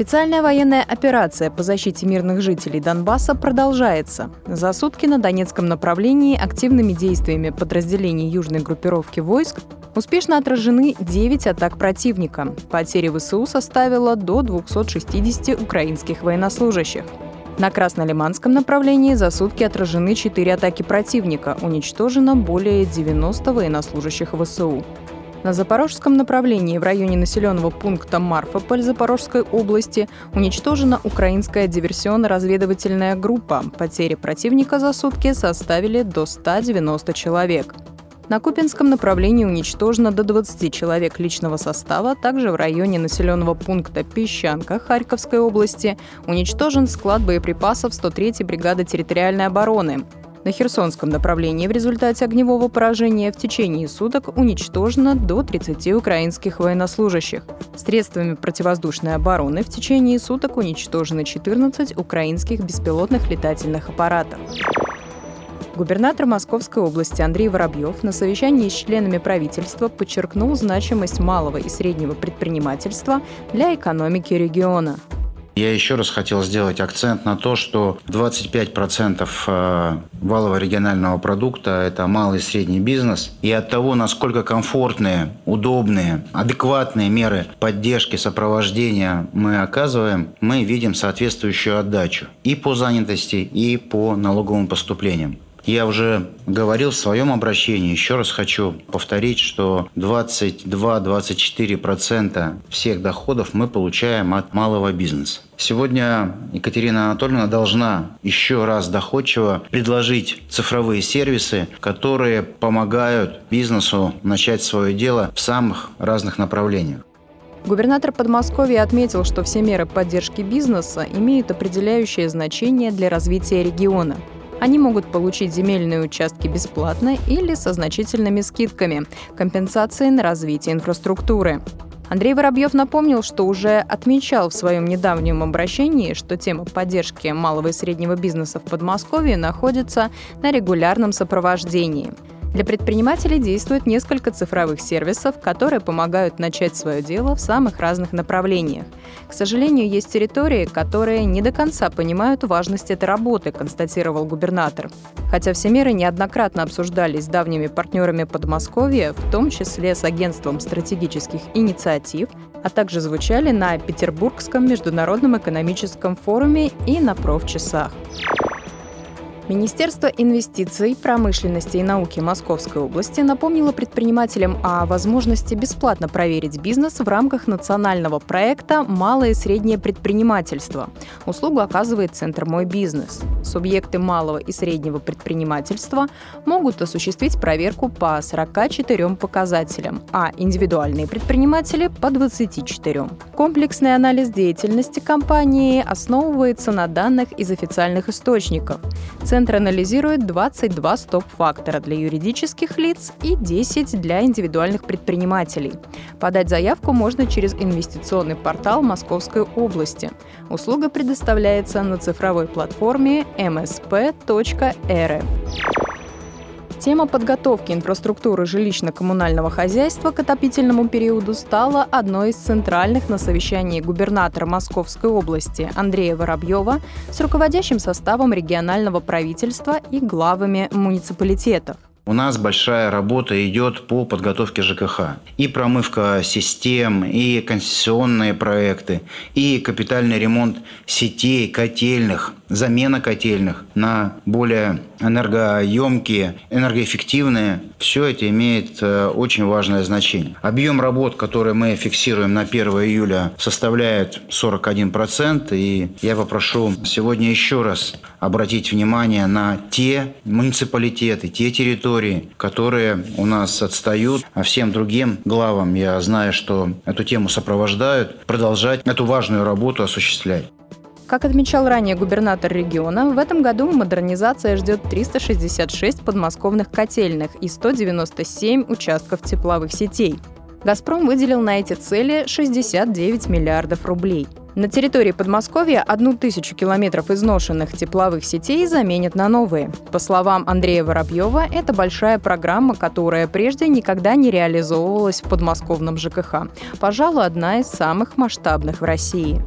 Специальная военная операция по защите мирных жителей Донбасса продолжается. За сутки на Донецком направлении активными действиями подразделений южной группировки войск успешно отражены 9 атак противника. Потери ВСУ составило до 260 украинских военнослужащих. На Краснолиманском направлении за сутки отражены 4 атаки противника, уничтожено более 90 военнослужащих ВСУ. На запорожском направлении в районе населенного пункта Марфополь Запорожской области уничтожена украинская диверсионно-разведывательная группа. Потери противника за сутки составили до 190 человек. На Купинском направлении уничтожено до 20 человек личного состава. Также в районе населенного пункта Песчанка Харьковской области уничтожен склад боеприпасов 103-й бригады территориальной обороны. На Херсонском направлении в результате огневого поражения в течение суток уничтожено до 30 украинских военнослужащих. Средствами противовоздушной обороны в течение суток уничтожено 14 украинских беспилотных летательных аппаратов. Губернатор Московской области Андрей Воробьев на совещании с членами правительства подчеркнул значимость малого и среднего предпринимательства для экономики региона. Я еще раз хотел сделать акцент на то, что 25% э, валового регионального продукта – это малый и средний бизнес. И от того, насколько комфортные, удобные, адекватные меры поддержки, сопровождения мы оказываем, мы видим соответствующую отдачу и по занятости, и по налоговым поступлениям. Я уже говорил в своем обращении, еще раз хочу повторить, что 22-24% всех доходов мы получаем от малого бизнеса. Сегодня Екатерина Анатольевна должна еще раз доходчиво предложить цифровые сервисы, которые помогают бизнесу начать свое дело в самых разных направлениях. Губернатор Подмосковья отметил, что все меры поддержки бизнеса имеют определяющее значение для развития региона. Они могут получить земельные участки бесплатно или со значительными скидками, компенсации на развитие инфраструктуры. Андрей Воробьев напомнил, что уже отмечал в своем недавнем обращении, что тема поддержки малого и среднего бизнеса в Подмосковье находится на регулярном сопровождении – для предпринимателей действует несколько цифровых сервисов, которые помогают начать свое дело в самых разных направлениях. К сожалению, есть территории, которые не до конца понимают важность этой работы, констатировал губернатор. Хотя все меры неоднократно обсуждались с давними партнерами Подмосковья, в том числе с Агентством стратегических инициатив, а также звучали на Петербургском международном экономическом форуме и на профчасах. Министерство инвестиций, промышленности и науки Московской области напомнило предпринимателям о возможности бесплатно проверить бизнес в рамках национального проекта «Малое и среднее предпринимательство». Услугу оказывает Центр «Мой бизнес». Субъекты малого и среднего предпринимательства могут осуществить проверку по 44 показателям, а индивидуальные предприниматели – по 24. Комплексный анализ деятельности компании основывается на данных из официальных источников. Центр Центр анализирует 22 стоп-фактора для юридических лиц и 10 для индивидуальных предпринимателей. Подать заявку можно через инвестиционный портал Московской области. Услуга предоставляется на цифровой платформе msp.rf. Тема подготовки инфраструктуры жилищно-коммунального хозяйства к отопительному периоду стала одной из центральных на совещании губернатора Московской области Андрея Воробьева с руководящим составом регионального правительства и главами муниципалитетов. У нас большая работа идет по подготовке ЖКХ. И промывка систем, и конституционные проекты, и капитальный ремонт сетей, котельных, замена котельных на более энергоемкие, энергоэффективные. Все это имеет э, очень важное значение. Объем работ, который мы фиксируем на 1 июля, составляет 41%. И я попрошу сегодня еще раз обратить внимание на те муниципалитеты, те территории, которые у нас отстают, а всем другим главам, я знаю, что эту тему сопровождают, продолжать эту важную работу осуществлять. Как отмечал ранее губернатор региона, в этом году модернизация ждет 366 подмосковных котельных и 197 участков тепловых сетей. «Газпром» выделил на эти цели 69 миллиардов рублей. На территории Подмосковья одну тысячу километров изношенных тепловых сетей заменят на новые. По словам Андрея Воробьева, это большая программа, которая прежде никогда не реализовывалась в подмосковном ЖКХ. Пожалуй, одна из самых масштабных в России.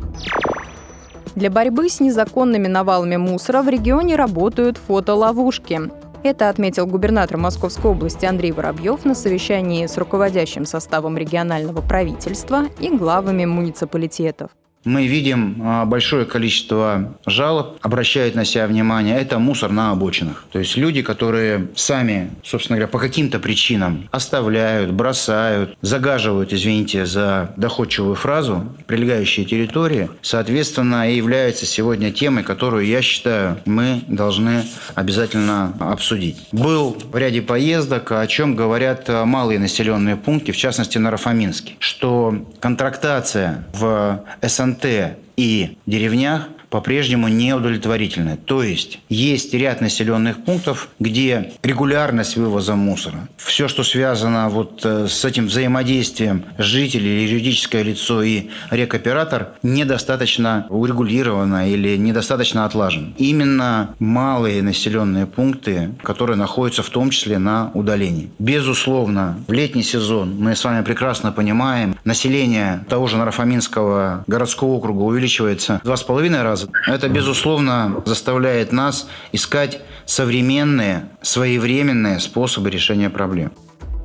Для борьбы с незаконными навалами мусора в регионе работают фотоловушки. Это отметил губернатор Московской области Андрей Воробьев на совещании с руководящим составом регионального правительства и главами муниципалитетов мы видим а, большое количество жалоб, обращают на себя внимание, это мусор на обочинах. То есть люди, которые сами, собственно говоря, по каким-то причинам оставляют, бросают, загаживают, извините за доходчивую фразу, прилегающие территории, соответственно, и являются сегодня темой, которую, я считаю, мы должны обязательно обсудить. Был в ряде поездок, о чем говорят малые населенные пункты, в частности, на Рафаминске, что контрактация в СНТ СНТ и деревнях по-прежнему неудовлетворительная. То есть есть ряд населенных пунктов, где регулярность вывоза мусора, все, что связано вот э, с этим взаимодействием жителей, юридическое лицо и рекоператор, недостаточно урегулировано или недостаточно отлажено. Именно малые населенные пункты, которые находятся в том числе на удалении. Безусловно, в летний сезон мы с вами прекрасно понимаем, население того же Нарафаминского городского округа увеличивается в два с половиной раза это, безусловно, заставляет нас искать современные, своевременные способы решения проблем.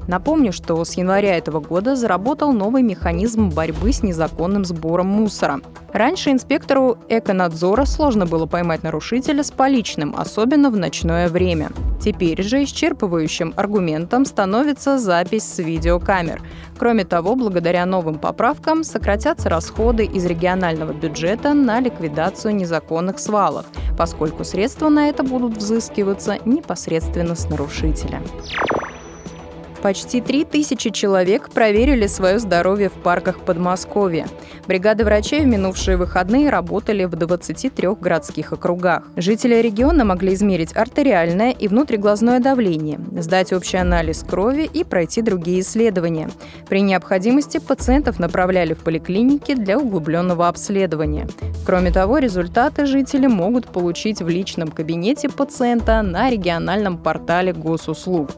Напомню, что с января этого года заработал новый механизм борьбы с незаконным сбором мусора. Раньше инспектору эконадзора сложно было поймать нарушителя с поличным, особенно в ночное время. Теперь же исчерпывающим аргументом становится запись с видеокамер. Кроме того, благодаря новым поправкам сократятся расходы из регионального бюджета на ликвидацию незаконных свалов, поскольку средства на это будут взыскиваться непосредственно с нарушителя. Почти 3000 человек проверили свое здоровье в парках Подмосковья. Бригады врачей в минувшие выходные работали в 23 городских округах. Жители региона могли измерить артериальное и внутриглазное давление, сдать общий анализ крови и пройти другие исследования. При необходимости пациентов направляли в поликлиники для углубленного обследования. Кроме того, результаты жители могут получить в личном кабинете пациента на региональном портале госуслуг.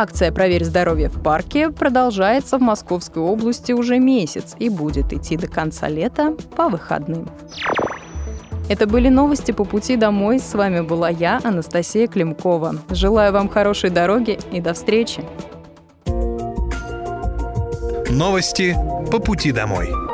Акция «Проверь здоровье в парке» продолжается в Московской области уже месяц и будет идти до конца лета по выходным. Это были новости по пути домой. С вами была я, Анастасия Климкова. Желаю вам хорошей дороги и до встречи. Новости по пути домой.